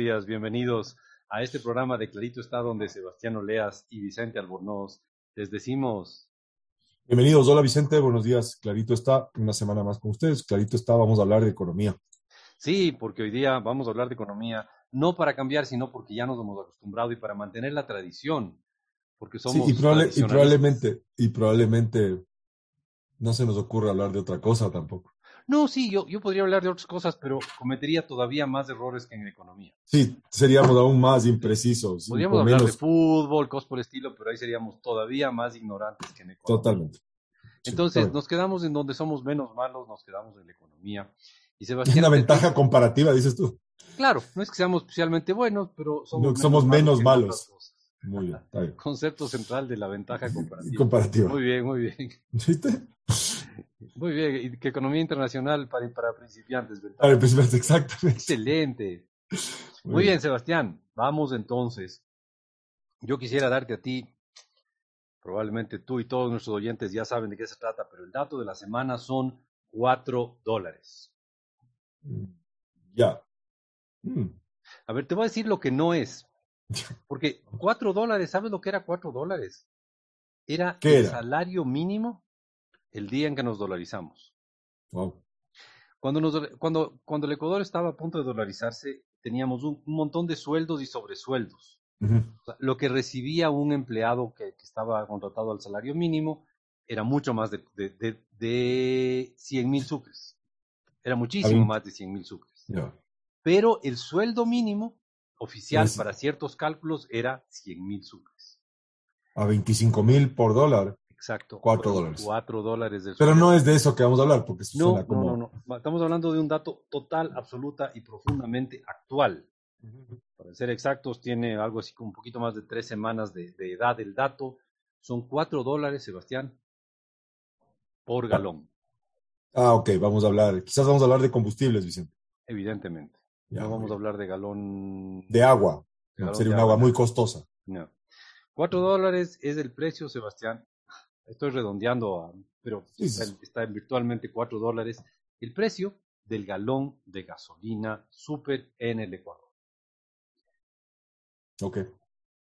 días, bienvenidos a este programa de Clarito está donde Sebastián Oleas y Vicente Albornoz les decimos. Bienvenidos, hola Vicente, buenos días. Clarito está una semana más con ustedes. Clarito está, vamos a hablar de economía. Sí, porque hoy día vamos a hablar de economía, no para cambiar, sino porque ya nos hemos acostumbrado y para mantener la tradición, porque somos sí, y, y probablemente, y probablemente no se nos ocurra hablar de otra cosa tampoco. No, sí, yo, yo podría hablar de otras cosas, pero cometería todavía más errores que en economía. Sí, seríamos aún más imprecisos. Podríamos hablar de fútbol, cosas por el estilo, pero ahí seríamos todavía más ignorantes que en economía. Totalmente. Entonces, nos quedamos en donde somos menos malos, nos quedamos en la economía. Y Sebastián, una ventaja comparativa, dices tú. Claro, no es que seamos especialmente buenos, pero somos, menos, somos menos malos. Muy bien, está bien. Concepto central de la ventaja comparativa. comparativa. Muy bien, muy bien. ¿Viste? Muy bien, y que economía internacional para, para principiantes, ¿verdad? Para principiantes, exactamente. Excelente. Muy, bien. Sebastián, vamos entonces. Yo quisiera darte a ti, probablemente tú y todos nuestros oyentes ya saben de qué se trata, pero el dato de la semana son cuatro dólares. Mm, ya. Mm. A ver, te voy a decir lo que no es. Porque cuatro dólares, ¿sabes lo que era cuatro dólares? Era el salario mínimo el día en que nos dolarizamos. Cuando, nos, cuando, cuando el Ecuador estaba a punto de dolarizarse, teníamos un, montón de sueldos y sobresueldos. lo que recibía un empleado que, estaba contratado al salario mínimo era mucho más de, de, de, 100 mil sucres. Era muchísimo más de 100 mil sucres. Pero el sueldo mínimo oficial para ciertos cálculos era 100 mil sucres. A 25 mil por dólar. Exacto. Cuatro dólares. Cuatro dólares del Pero no es de eso que vamos a hablar, porque no, como... no, no, no. Estamos hablando de un dato total, absoluta y profundamente actual. Para ser exactos, tiene algo así como un poquito más de tres semanas de, edad el dato. Son cuatro dólares, Sebastián, por galón. Ah, ok, vamos a hablar. Quizás vamos a hablar de combustibles, Vicente. Evidentemente. no vamos a hablar de galón. De agua. sería un agua muy costosa. No. Cuatro dólares es el precio, Sebastián, estoy redondeando, pero está, en virtualmente 4 dólares, el precio del galón de gasolina super en el Ecuador. Ok.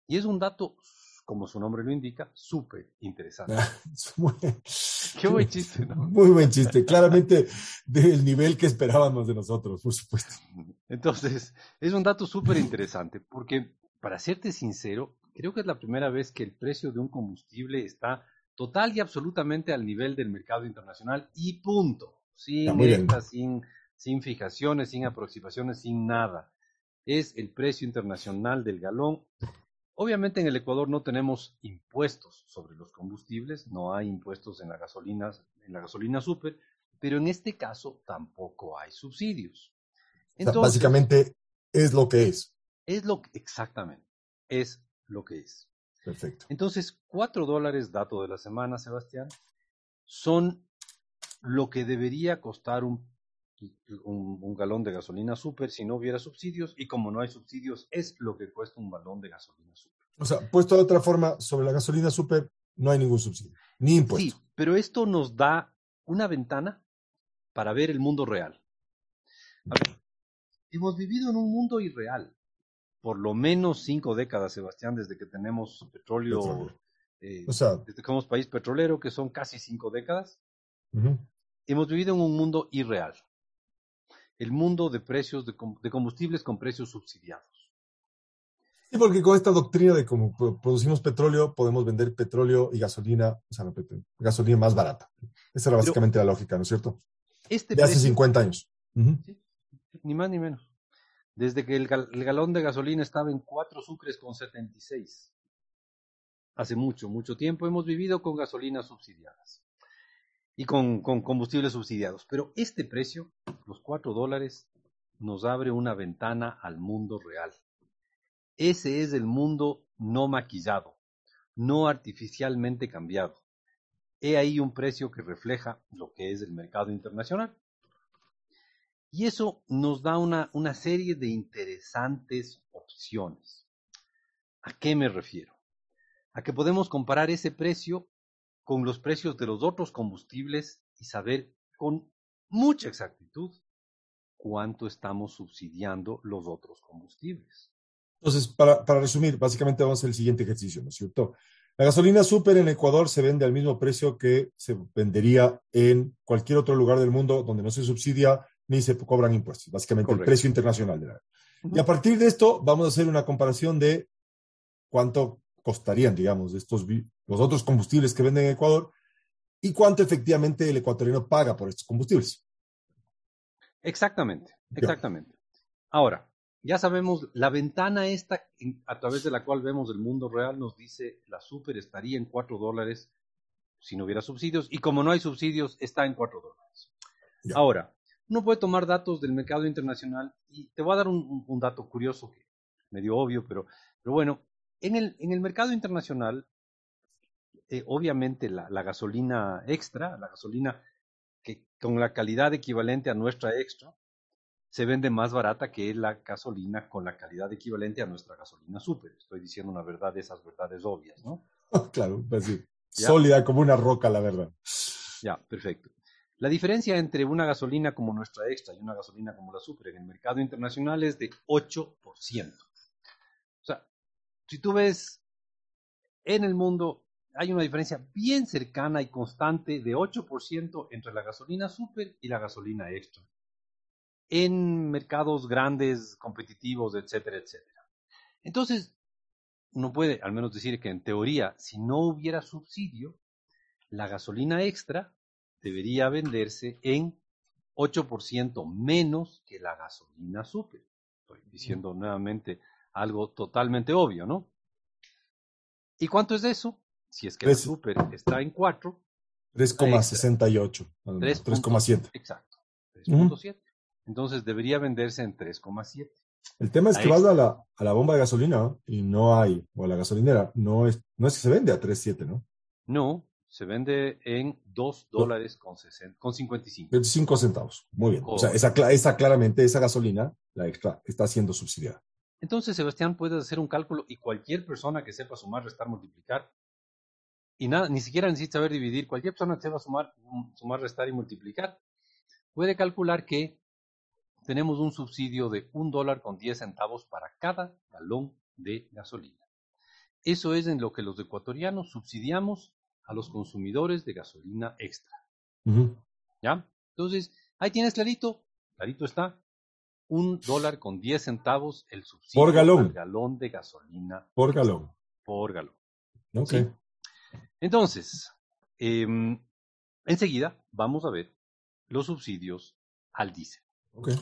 Y es un dato, como su nombre lo indica, súper interesante. Qué buen chiste, ¿no? Muy buen chiste, claramente del nivel que esperábamos de nosotros, por supuesto. Entonces, es un dato súper interesante, porque para serte sincero, creo que es la primera vez que el precio de un combustible está total y absolutamente al nivel del mercado internacional y punto. Sin sin, sin fijaciones, sin aproximaciones, sin nada. Es el precio internacional del galón. Obviamente en el Ecuador no tenemos impuestos sobre los combustibles, no hay impuestos en la gasolina, en la gasolina super, pero en este caso tampoco hay subsidios. Entonces, básicamente es lo que es. Es lo que, exactamente, es lo que es. Perfecto. Entonces, cuatro dólares, dato de la semana, Sebastián, son lo que debería costar un, un, galón de gasolina super si no hubiera subsidios, y como no hay subsidios, es lo que cuesta un balón de gasolina super. O sea, puesto de otra forma, sobre la gasolina super no hay ningún subsidio, ni impuesto. Sí, pero esto nos da una ventana para ver el mundo real. hemos vivido en un mundo irreal por lo menos cinco décadas, Sebastián, desde que tenemos petróleo, eh, o sea, desde que somos país petrolero, que son casi cinco décadas, hemos vivido en un mundo irreal. El mundo de precios de, combustibles con precios subsidiados. Sí, porque con esta doctrina de cómo producimos petróleo, podemos vender petróleo y gasolina, o sea, gasolina más barata. Esa era básicamente la lógica, ¿no es cierto? Este de hace 50 años. ni más ni menos desde que el, galón de gasolina estaba en 4 sucres con 76. Hace mucho, mucho tiempo hemos vivido con gasolinas subsidiadas y con, con combustibles subsidiados. Pero este precio, los 4 dólares, nos abre una ventana al mundo real. Ese es el mundo no maquillado, no artificialmente cambiado. He ahí un precio que refleja lo que es el mercado internacional. Y eso nos da una, una serie de interesantes opciones. ¿A qué me refiero? A que podemos comparar ese precio con los precios de los otros combustibles y saber con mucha exactitud cuánto estamos subsidiando los otros combustibles. Entonces, para, para resumir, básicamente vamos a hacer el siguiente ejercicio, ¿no es cierto? La gasolina super en Ecuador se vende al mismo precio que se vendería en cualquier otro lugar del mundo donde no se subsidia ni se cobran impuestos, básicamente el precio internacional de la. Y a partir de esto vamos a hacer una comparación de cuánto costarían, digamos, estos los otros combustibles que venden en Ecuador y cuánto efectivamente el ecuatoriano paga por estos combustibles. Exactamente, exactamente. Ahora, ya sabemos, la ventana esta a través de la cual vemos el mundo real nos dice la super estaría en 4 dólares si no hubiera subsidios y como no hay subsidios está en 4 dólares. Ahora, uno puede tomar datos del mercado internacional y te voy a dar un, dato curioso que medio obvio, pero, pero bueno, en el, en el mercado internacional, eh, obviamente la, la gasolina extra, la gasolina que con la calidad equivalente a nuestra extra, se vende más barata que la gasolina con la calidad equivalente a nuestra gasolina super. Estoy diciendo una verdad de esas verdades obvias, ¿no? claro, pues sí. Sólida como una roca, la verdad. Ya, perfecto. La diferencia entre una gasolina como nuestra extra y una gasolina como la super en el mercado internacional es de 8%. O sea, si tú ves en el mundo, hay una diferencia bien cercana y constante de 8% entre la gasolina super y la gasolina extra en mercados grandes, competitivos, etcétera, etcétera. Entonces, uno puede al menos decir que en teoría, si no hubiera subsidio, la gasolina extra debería venderse en 8% menos que la gasolina super. Estoy diciendo nuevamente algo totalmente obvio, ¿no? ¿Y cuánto es eso? Si es que la super está en 4. 3,68. 3,7. Exacto. 3,7. Entonces debería venderse en 3,7. El tema es que vas a la, a la bomba de gasolina y no hay, o a la gasolinera, no es, no es que se vende a 3,7, ¿no? No, se vende en 2 dólares con, 55. 25 centavos. Muy bien. O sea, esa, esa, claramente, esa gasolina, la extra, está siendo subsidiada. Entonces, Sebastián, puedes hacer un cálculo y cualquier persona que sepa sumar, restar, multiplicar, y nada, ni siquiera necesita saber dividir, cualquier persona que sepa sumar, sumar, restar y multiplicar, puede calcular que tenemos un subsidio de un dólar con 10 centavos para cada galón de gasolina. Eso es en lo que los ecuatorianos subsidiamos a los consumidores de gasolina extra. ¿Ya? Entonces, ahí tienes clarito, clarito está, un dólar con 10 centavos el subsidio por galón, galón de gasolina. Por galón. Por galón. Ok. Entonces, em, enseguida vamos a ver los subsidios al diésel. Okay.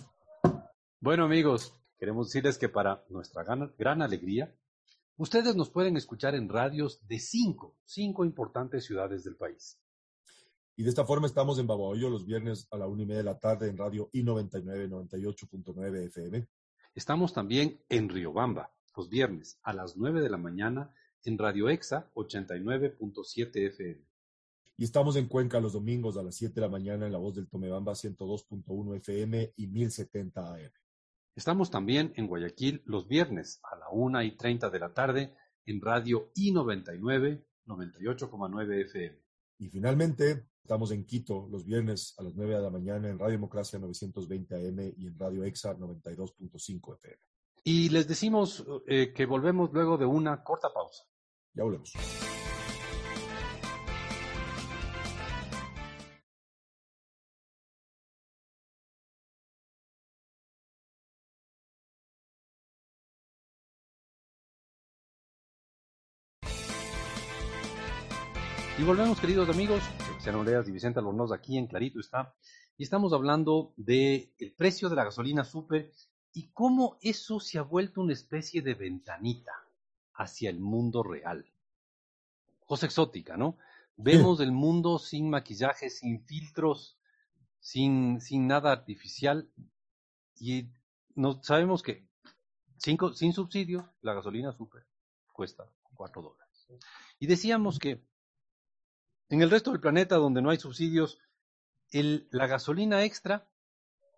Bueno amigos, queremos decirles que para nuestra gran, alegría, ustedes nos pueden escuchar en radios de cinco, cinco importantes ciudades del país. Y de esta forma estamos en Babahoyo los viernes a la una y media de la tarde en radio I99 98.9 FM. Estamos también en Riobamba los viernes a las nueve de la mañana en Radio Exa 89.7 FM. Y estamos en Cuenca los domingos a las 7 de la mañana en La Voz del Tomebamba 102.1 FM y 1070 AM. Estamos también en Guayaquil los viernes a la una y treinta de la tarde en Radio I99 98,9 FM. Y finalmente, estamos en Quito los viernes a las 9 de la mañana en Radio Democracia 920 AM y en Radio EXA 92.5 FM. Y les decimos eh, que volvemos luego de una corta pausa. Ya volvemos. Volvemos, queridos amigos, Sebastián Oleas y Vicente Albornoz aquí en Clarito está. Y estamos hablando del el precio de la gasolina super y cómo eso se ha vuelto una especie de ventanita hacia el mundo real. Cosa exótica, ¿no? Vemos el mundo sin maquillaje, sin filtros, sin, sin nada artificial y no, sabemos que sin, sin subsidios la gasolina super cuesta 4 dólares. Y decíamos que en el resto del planeta donde no hay subsidios, la gasolina extra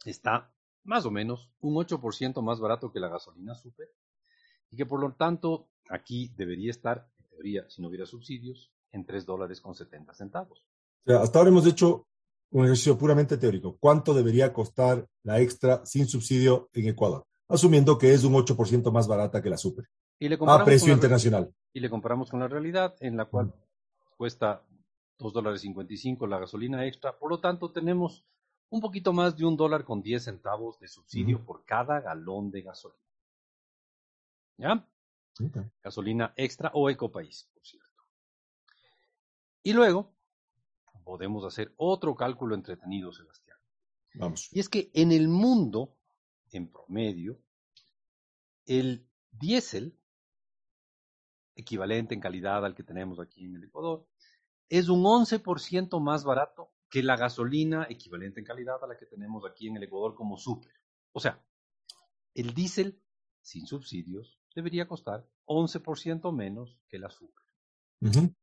está más o menos un 8% más barato que la gasolina super y que por lo tanto aquí debería estar, en teoría, si no hubiera subsidios, en 3 dólares con 70 centavos. hasta ahora hemos hecho un ejercicio puramente teórico. ¿Cuánto debería costar la extra sin subsidio en Ecuador? Asumiendo que es un 8% más barata que la super. Y le A precio internacional. y le comparamos con la realidad en la cual cuesta dos dólares 55 la gasolina extra. Por lo tanto, tenemos un poquito más de un dólar con 10 centavos de subsidio por cada galón de gasolina. ¿Ya? Gasolina extra o ecopaís, por cierto. Y luego podemos hacer otro cálculo entretenido, Sebastián. Vamos. Y es que en el mundo, en promedio, el diésel, equivalente en calidad al que tenemos aquí en el Ecuador, es un 11% más barato que la gasolina equivalente en calidad a la que tenemos aquí en el Ecuador como súper. O sea, el diésel sin subsidios debería costar 11% menos que la súper. Ujú.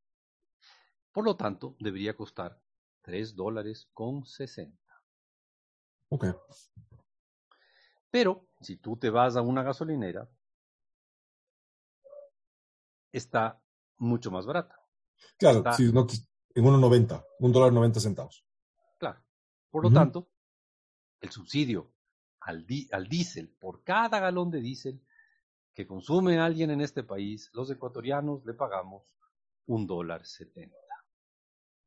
Por lo tanto, debería costar 3 dólares con 60. Ok. Pero si tú te vas a una gasolinera, está mucho más barata. Claro, Está- si no, en 1.90, un dólar 90 centavos. Claro. Por lo tanto, el subsidio al, di- al diésel por cada galón de diésel que consume alguien en este país, los ecuatorianos le pagamos un dólar setenta.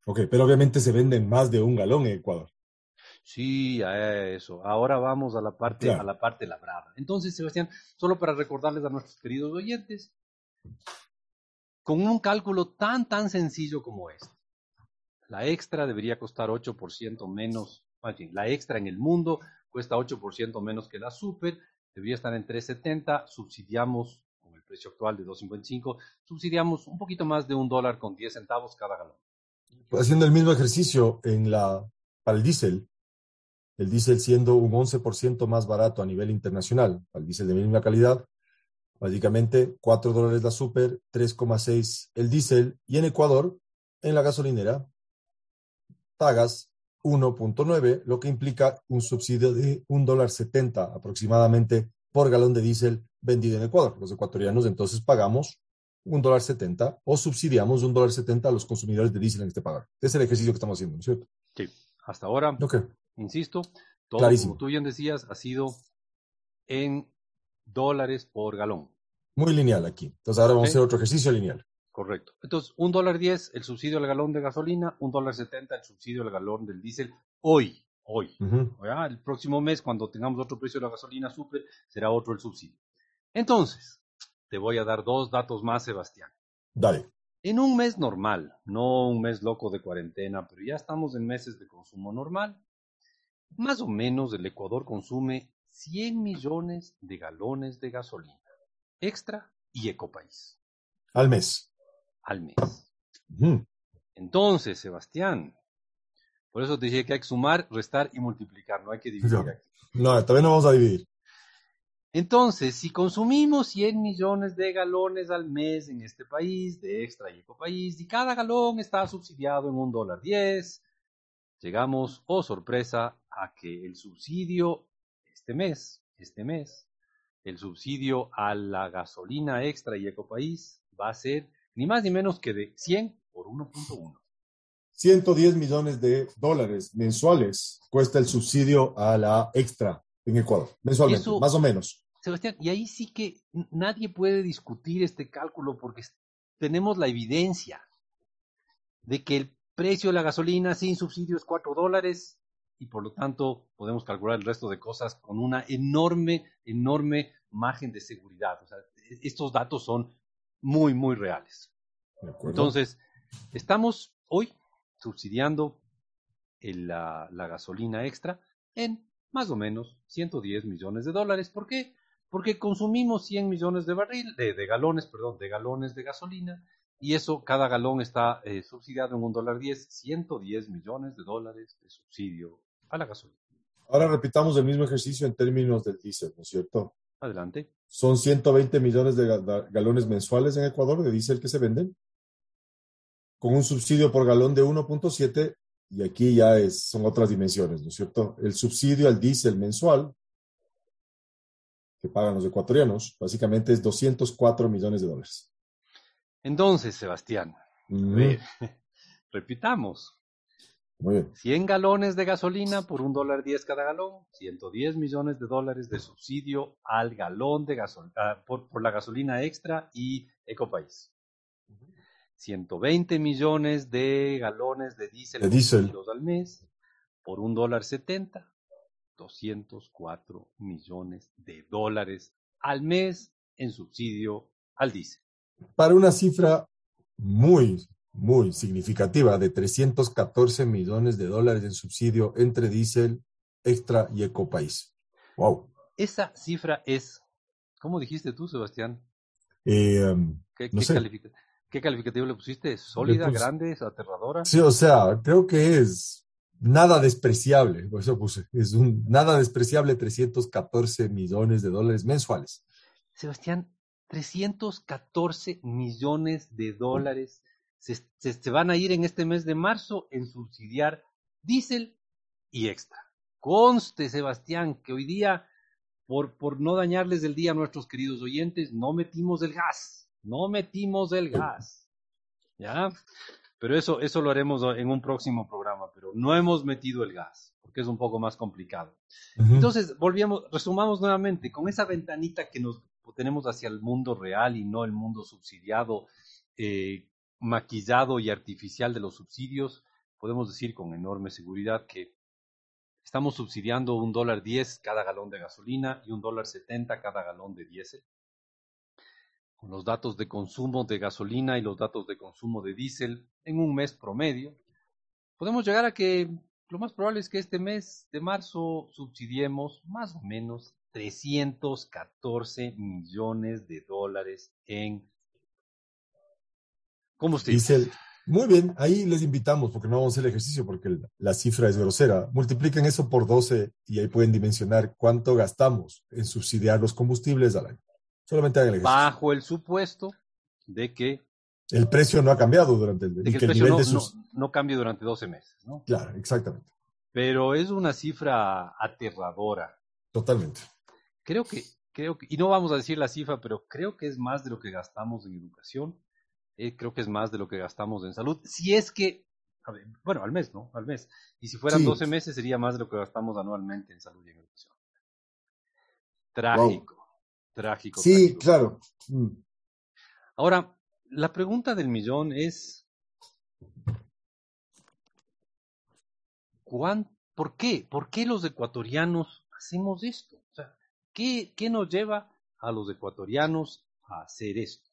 Ok, pero obviamente se venden más de un galón en Ecuador. Sí, a eso. Ahora vamos a la parte, Claro. a la parte labrada. Entonces, Sebastián, solo para recordarles a nuestros queridos oyentes, con un cálculo tan, tan sencillo como este, la extra debería costar 8% menos, la extra en el mundo cuesta 8% menos que la super, debería estar en 3.70, subsidiamos, con el precio actual de 2.55, subsidiamos un poquito más de un dólar con 10 centavos cada galón. Haciendo el mismo ejercicio en la, para el diésel, el diésel siendo un 11% más barato a nivel internacional, para el diésel de misma calidad, básicamente 4 dólares la super, 3,6 el diésel, y en Ecuador, en la gasolinera, pagas 1.9, lo que implica un subsidio de un dólar 70 aproximadamente por galón de diésel vendido en Ecuador. Los ecuatorianos entonces pagamos un dólar 70 o subsidiamos un dólar 70 a los consumidores de diésel en este pagar. Es el ejercicio que estamos haciendo, ¿no es cierto? Sí. Hasta ahora, Ok, insisto, todo, Clarísimo. como tú bien decías, ha sido en dólares por galón. muy lineal aquí. Entonces ahora vamos Sí. a hacer otro ejercicio lineal. Correcto. Entonces, un dólar diez el subsidio al galón de gasolina, un dólar setenta el subsidio al galón del diésel hoy, hoy. Ujú. ¿ya? El próximo mes, cuando tengamos otro precio de la gasolina super, será otro el subsidio. Entonces, te voy a dar dos datos más, Sebastián. Dale. En un mes normal, no un mes loco de cuarentena, pero ya estamos en meses de consumo normal, más o menos el Ecuador consume 100 millones de galones de gasolina, extra y ecopaís, Al mes. al mes. Entonces, Sebastián, por eso te dije que hay que sumar, restar y multiplicar, no hay que dividir Ya. aquí. No, todavía no vamos a dividir. Entonces, si consumimos 100 millones de galones al mes en este país, de extra y ecopaís, y cada galón está subsidiado en un dólar 10, llegamos, oh sorpresa, a que el subsidio este mes, este mes, el subsidio a la gasolina extra y ecopaís va a ser ni más ni menos que de 100 por 1.1. 110 millones de dólares mensuales cuesta el subsidio a la extra en Ecuador, mensualmente, Eso- más o menos. Sebastián, y ahí sí que nadie puede discutir este cálculo porque tenemos la evidencia de que el precio de la gasolina sin subsidio es 4 dólares y por lo tanto podemos calcular el resto de cosas con una enorme, enorme margen de seguridad. O sea, e- estos datos son muy, muy reales. Entonces, estamos hoy subsidiando el- la, la gasolina extra en más o menos 110 millones de dólares. ¿Por qué? Porque consumimos 100 millones de barril, de, de galones, perdón, de galones de gasolina y eso, cada galón está eh, subsidiado en un dólar 10, 110 millones de dólares de subsidio a la gasolina. Ahora repitamos el mismo ejercicio en términos del diésel, ¿no es cierto? Adelante. Son 120 millones de ga- ga- galones mensuales en Ecuador de diésel que se venden, con un subsidio por galón de 1.7, y aquí ya es, son otras dimensiones, ¿no es cierto? El subsidio al diésel mensual que pagan los ecuatorianos, básicamente es 204 millones de dólares. Entonces, Sebastián, repitamos. Muy bien. 100 galones de gasolina por un dólar 10 cada galón, 110 millones de dólares de subsidio al galón de gasolina, por, por, la gasolina extra y Ecopaís. 120 millones de galones de diésel, de diésel. al mes por un dólar 70, 204 millones de dólares al mes en subsidio al diésel. Para una cifra muy, muy significativa de 314 millones de dólares en subsidio entre diésel, extra y ecopaís. Wow. Esa cifra es, ¿cómo dijiste tú, Sebastián? Eh, um, ¿Qué, no qué sé. califica- qué calificativo le pusiste? ¿Sólida, Le puse- grande, aterradora? Sí, o sea, creo que es nada despreciable, por eso puse, es un nada despreciable 314 millones de dólares mensuales. Sebastián, 314 millones de dólares se, se- se van a ir en este mes de marzo en subsidiar diésel y extra. Conste, Sebastián, que hoy día, por, por no dañarles el día a nuestros queridos oyentes, no metimos el gas, no metimos el gas. ¿Ya? Pero eso, eso lo haremos en un próximo programa, pero no hemos metido el gas, porque es un poco más complicado. Entonces, volvíamos, resumamos nuevamente, con esa ventanita que nos tenemos hacia el mundo real y no el mundo subsidiado, eh, maquillado y artificial de los subsidios, podemos decir con enorme seguridad que estamos subsidiando un dólar diez cada galón de gasolina y un dólar setenta cada galón de diésel. Con los datos de consumo de gasolina y los datos de consumo de diésel en un mes promedio, podemos llegar a que lo más probable es que este mes de marzo subsidiemos más o menos 314 millones de dólares en combustible. Diésel. Muy bien, ahí les invitamos, porque no vamos a hacer el ejercicio, porque el- la cifra es grosera. Multipliquen eso por 12 y ahí pueden dimensionar cuánto gastamos en subsidiar los combustibles al año. Solamente hagan el ejercicio. Bajo el supuesto de que, El precio no ha cambiado durante el, de que el el precio no, sus... no cambie durante 12 meses, ¿no? Claro, exactamente. Pero es una cifra aterradora. Totalmente. Creo que, creo que, y no vamos a decir la cifra, pero creo que es más de lo que gastamos en educación, eh, creo que es más de lo que gastamos en salud, si es que, bueno, al mes, ¿no? Al mes. Y si fueran Sí. 12 meses sería más de lo que gastamos anualmente en salud y en educación. Trágico, trágico. Sí, trágico. claro. Mm. Ahora, la pregunta del millón es, ¿cuán, ¿por qué? ¿Por qué los ecuatorianos hacemos esto? O sea, ¿qué, qué nos lleva a los ecuatorianos a hacer esto?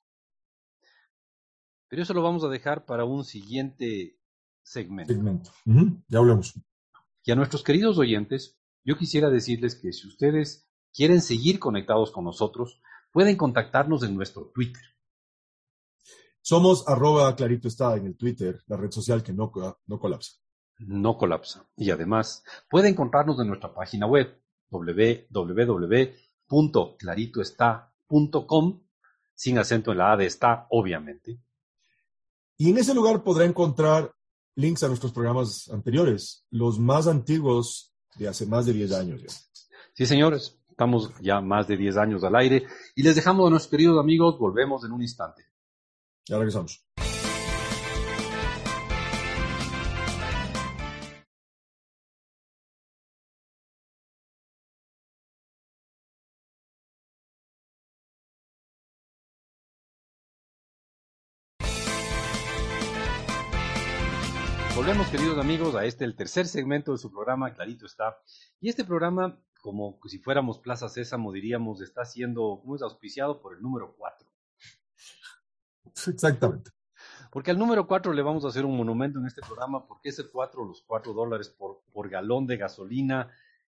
Pero eso lo vamos a dejar para un siguiente segmento. Segmento. Ya hablamos. Y a nuestros queridos oyentes, yo quisiera decirles que si ustedes quieren seguir conectados con nosotros, pueden contactarnos en nuestro Twitter. Somos arroba clarito está en el Twitter, la red social que no, no colapsa. no colapsa. Y además puede encontrarnos en nuestra página web www.claritoestá.com sin acento en la A de está, obviamente. Y en ese lugar podrá encontrar links a nuestros programas anteriores, los más antiguos de hace más de 10 años ya. Sí, señores, estamos ya más de 10 años al aire y les dejamos a nuestros queridos amigos, volvemos en un instante. Ya regresamos. A este, el tercer segmento de su programa, Clarito está. Y este programa, como si fuéramos Plaza Sésamo, diríamos, está siendo, ¿cómo es auspiciado por el número 4? Exactamente. Porque al número 4 le vamos a hacer un monumento en este programa, porque ese 4, los 4 dólares por, por galón de gasolina,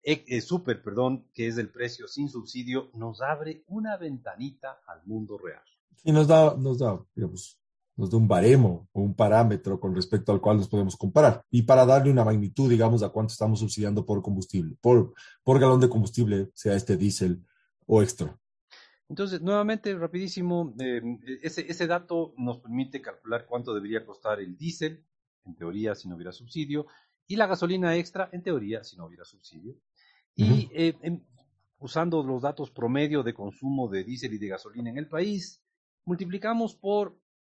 eh, eh, super, perdón, que es el precio sin subsidio, nos abre una ventanita al mundo real. Y nos da, nos da, digamos, nos da un baremo o un parámetro con respecto al cual nos podemos comparar. Y para darle una magnitud, digamos, a cuánto estamos subsidiando por combustible, por, por galón de combustible, sea este diésel o extra. Entonces, nuevamente, rapidísimo, eh, ese, ese dato nos permite calcular cuánto debería costar el diésel, en teoría, si no hubiera subsidio, y la gasolina extra, en teoría, si no hubiera subsidio. Y eh, en- usando los datos promedio de consumo de diésel y de gasolina en el país, multiplicamos por,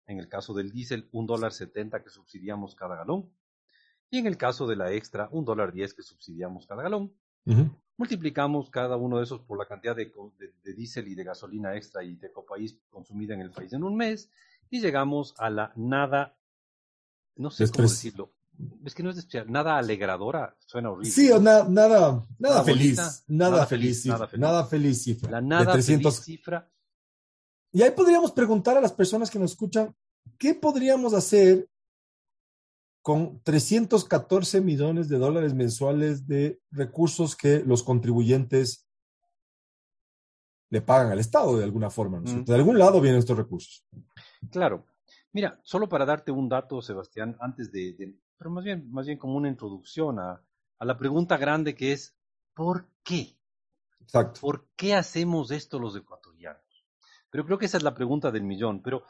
en el caso del diésel, un dólar setenta que subsidiamos cada galón, Y en el caso de la extra, un dólar diez que subsidiamos cada galón, multiplicamos cada uno de esos por la cantidad de, de, diésel y de gasolina extra y de copaís consumida en el país en un mes y llegamos a la nada, no sé cómo decirlo, es que no es especial, nada alegradora, suena horrible. Sí, nada, nada, nada, feliz, nada, feliz, nada feliz, cifra. La nada 300... feliz cifra. Y ahí podríamos preguntar a las personas que nos escuchan, ¿qué podríamos hacer con 314 millones de dólares mensuales de recursos que los contribuyentes le pagan al Estado de alguna forma. ¿no? De algún lado vienen estos recursos. Claro. Mira, solo para darte un dato, Sebastián, antes de, pero más bien, más bien como una introducción a, a la pregunta grande que es, ¿por qué? Exacto. ¿Por qué hacemos esto los ecuatorianos? Pero creo que esa es la pregunta del millón. Pero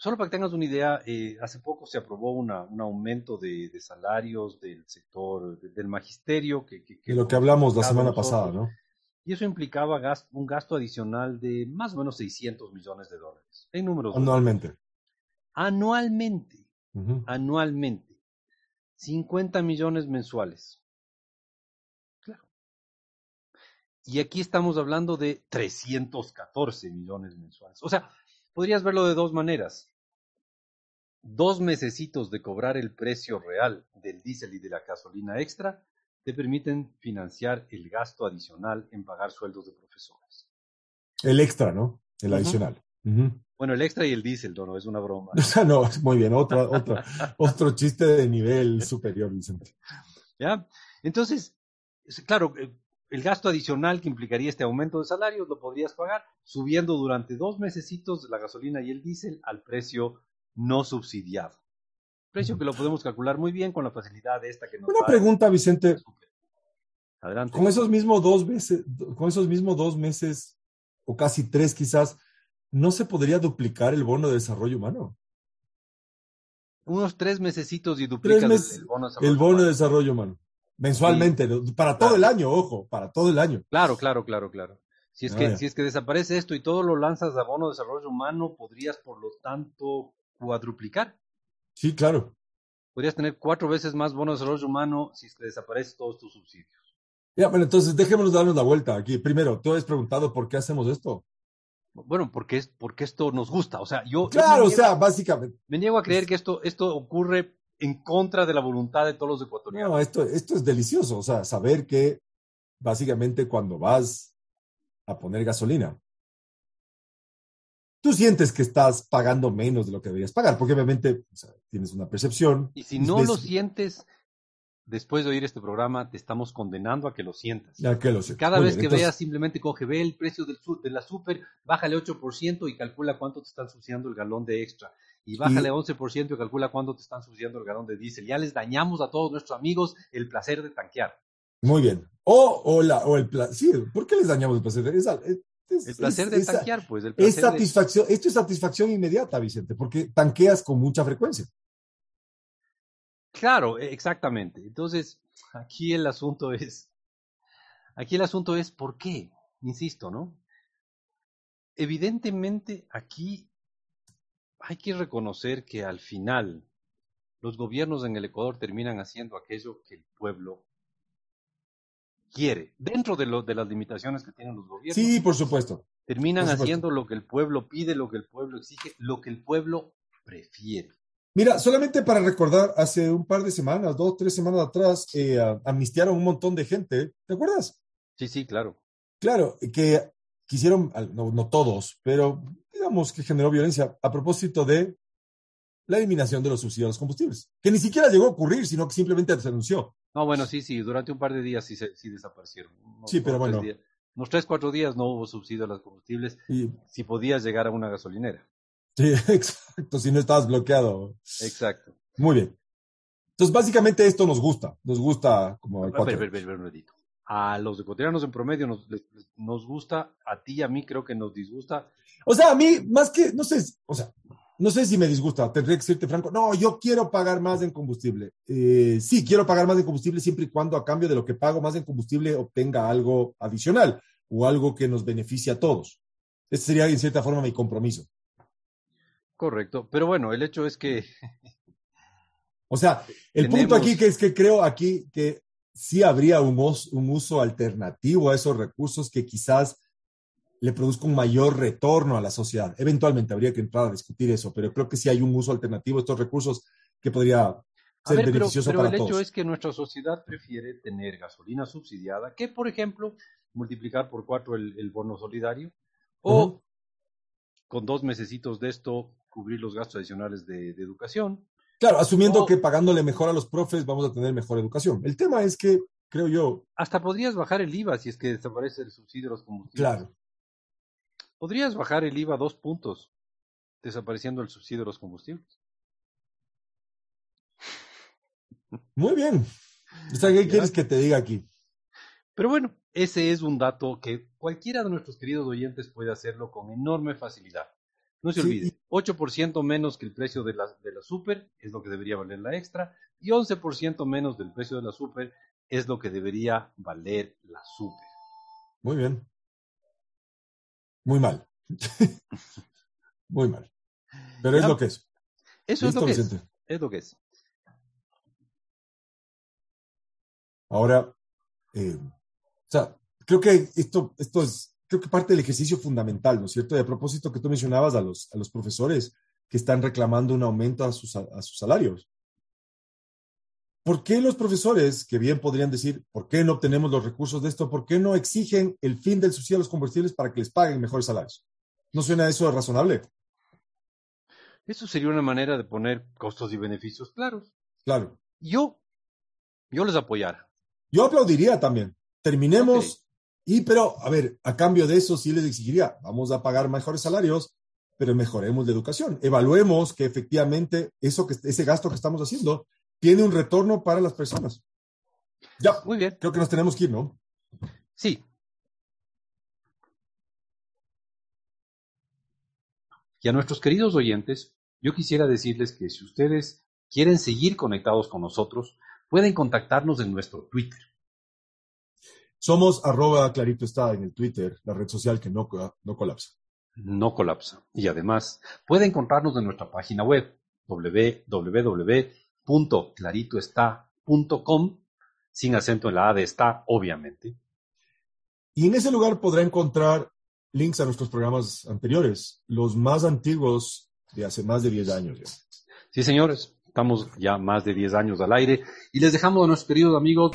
Solo para que tengas una idea, eh, hace poco se aprobó un aumento de, salarios del sector del magisterio. Que, de lo que hablamos la semana pasada, ¿no? Y eso implicaba un gasto adicional de más o menos 600 millones de dólares. En números. Anualmente. Anualmente. Anualmente. 50 millones mensuales. Y aquí estamos hablando de 314 millones mensuales. O sea, podrías verlo de dos maneras. Dos mesecitos de cobrar el precio real del diésel y de la gasolina extra te permiten financiar el gasto adicional en pagar sueldos de profesores. El extra, ¿no? El adicional. Bueno, el extra y el diésel, no, no, es una broma. no, muy bien, otro, otro, otro chiste de nivel superior, Vicente. ¿Ya? Entonces, claro, eh, el gasto adicional que implicaría este aumento de salarios lo podrías pagar subiendo durante dos mesecitos la gasolina y el diésel al precio no subsidiado. Precio que lo podemos calcular muy bien con la facilidad de esta que nos Una pregunta, Vicente. Adelante. Con esos mismos dos meses, con esos mismos dos meses, o casi tres quizás, ¿no se podría duplicar el bono de desarrollo humano? Unos tres mesecitos y duplica el, bono el bono de desarrollo humano. Mensualmente, para todo el año, ojo, para todo el año. Claro, claro, claro, claro. Si es, ah, que, si es que desaparece esto y todo lo lanzas a bono de desarrollo humano, podrías, por lo tanto, cuadruplicar. Sí, claro. Podrías tener cuatro veces más bono de desarrollo humano si es que desaparecen todos tus subsidios. Ya, bueno, entonces déjenos darnos la vuelta aquí. Primero, tú has preguntado por qué hacemos esto. Bueno, porque es porque esto nos gusta. O sea, yo. Claro, o sea, básicamente. Me niego a creer que esto, esto ocurre en contra de la voluntad de todos los ecuatorianos. No, esto, esto es delicioso, o sea, saber que básicamente cuando vas a poner gasolina, tú sientes que estás pagando menos de lo que deberías pagar, porque obviamente tienes una percepción. Y si no lo sientes, después de oír este programa, te estamos condenando a que lo sientas. que lo Cada vez que veas, simplemente coge, ve el precio del, de la super, bájale 8% y calcula cuánto te está ensuciando el galón de extra y bájale 11% y calcula cuándo te están subiendo el galón de diésel. Ya les dañamos a todos nuestros amigos el placer de tanquear. Muy bien. O, o, la, o el placer. Sí, ¿por qué les dañamos el placer? Es, el placer de tanquear, pues. El es satisfacción, Esto es satisfacción inmediata, Vicente, porque tanqueas con mucha frecuencia. Claro, e, exactamente. Entonces, aquí el asunto es. Aquí el asunto es por qué, insisto, ¿no? Evidentemente, aquí hay que reconocer que al final los gobiernos en el Ecuador terminan haciendo aquello que el pueblo quiere, dentro de, lo, de las limitaciones que tienen los gobiernos. Sí, por supuesto. Terminan haciendo lo que el pueblo pide, lo que el pueblo exige, lo que el pueblo prefiere. Mira, solamente para recordar, hace un par de semanas, dos, tres semanas atrás, eh, amnistiaron un montón de gente, ¿te acuerdas? Sí, sí, claro. Claro, que quisieron, no, no todos, pero digamos que generó violencia a propósito de la eliminación de los subsidios a los combustibles, que ni siquiera llegó a ocurrir, sino que simplemente se anunció. No, bueno, sí, sí, durante un par de días sí, sí desaparecieron. sí, pero bueno. unos tres, cuatro días no hubo subsidio a los combustibles, y, si podías llegar a una gasolinera. Sí, exacto, si no estabas bloqueado. Exacto. Muy bien. Entonces, básicamente esto nos gusta, nos gusta como... A ver, ver, ver, ver, a los ecuatorianos en promedio nos, nos gusta, a ti y a mí creo que nos disgusta. O sea, a mí, más que, no sé, o sea, no sé si me disgusta, tendría que decirte franco, no, yo quiero pagar más en combustible. Eh, sí, quiero pagar más en combustible siempre y cuando a cambio de lo que pago más en combustible obtenga algo adicional o algo que nos beneficie a todos. Ese sería en cierta forma mi compromiso. Correcto, pero bueno, el hecho es que O sea, el punto aquí que es que creo aquí que sí habría un, un uso alternativo a esos recursos que quizás le produzca un mayor retorno a la sociedad. Eventualmente habría que entrar a discutir eso, pero creo que sí hay un uso alternativo a estos recursos que podría ser ver, beneficioso pero, pero el hecho es que nuestra sociedad prefiere tener gasolina subsidiada que, por ejemplo, multiplicar por cuatro el, bono solidario o con dos mesecitos de esto cubrir los gastos adicionales de, educación. Claro, asumiendo que pagándole mejor a los profes vamos a tener mejor educación. El tema es que, creo yo... Hasta podrías bajar el IVA si es que desaparece el subsidio de los combustibles. Claro. Podrías bajar el IVA dos puntos, desapareciendo el subsidio de los combustibles. Muy bien. ¿qué quieres que te diga aquí? Pero bueno, ese es un dato que cualquiera de nuestros queridos oyentes puede hacerlo con enorme facilidad. No se olvide, 8% menos que el precio de la, de la super es lo que debería valer la extra y 11% menos del precio de la super es lo que debería valer la super. Muy bien. Muy mal. Muy mal. Pero es lo que es. Eso es lo que es. Es lo que es. Ahora, eh, o sea, creo que esto, esto es, creo que parte del ejercicio fundamental, ¿no es cierto? Y a propósito que tú mencionabas a los, a los profesores que están reclamando un aumento a sus, a sus salarios. ¿Por qué los profesores, que bien podrían decir, ¿por qué no obtenemos los recursos de esto? ¿Por qué no exigen el fin del subsidio a los combustibles para que les paguen mejores salarios? ¿No suena eso razonable? Eso sería una manera de poner costos y beneficios claros. Claro. Yo, yo les apoyara. Yo aplaudiría también. Terminemos y, pero, a ver, a cambio de eso sí les exigiría, vamos a pagar mejores salarios, pero mejoremos la educación. Evaluemos que efectivamente eso que, ese gasto que estamos haciendo tiene un retorno para las personas. Ya, muy bien. Creo que nos tenemos que ir, ¿no? Sí. Y a nuestros queridos oyentes, yo quisiera decirles que si ustedes quieren seguir conectados con nosotros, pueden contactarnos en nuestro Twitter. Somos arroba clarito está en el Twitter, la red social que no, no colapsa. No colapsa. Y además, puede encontrarnos en nuestra página web www.claritoestá.com, sin acento en la A de está, obviamente. Y en ese lugar podrá encontrar links a nuestros programas anteriores, los más antiguos de hace más de 10 años. Ya. Sí, señores, estamos ya más de 10 años al aire y les dejamos a nuestros queridos amigos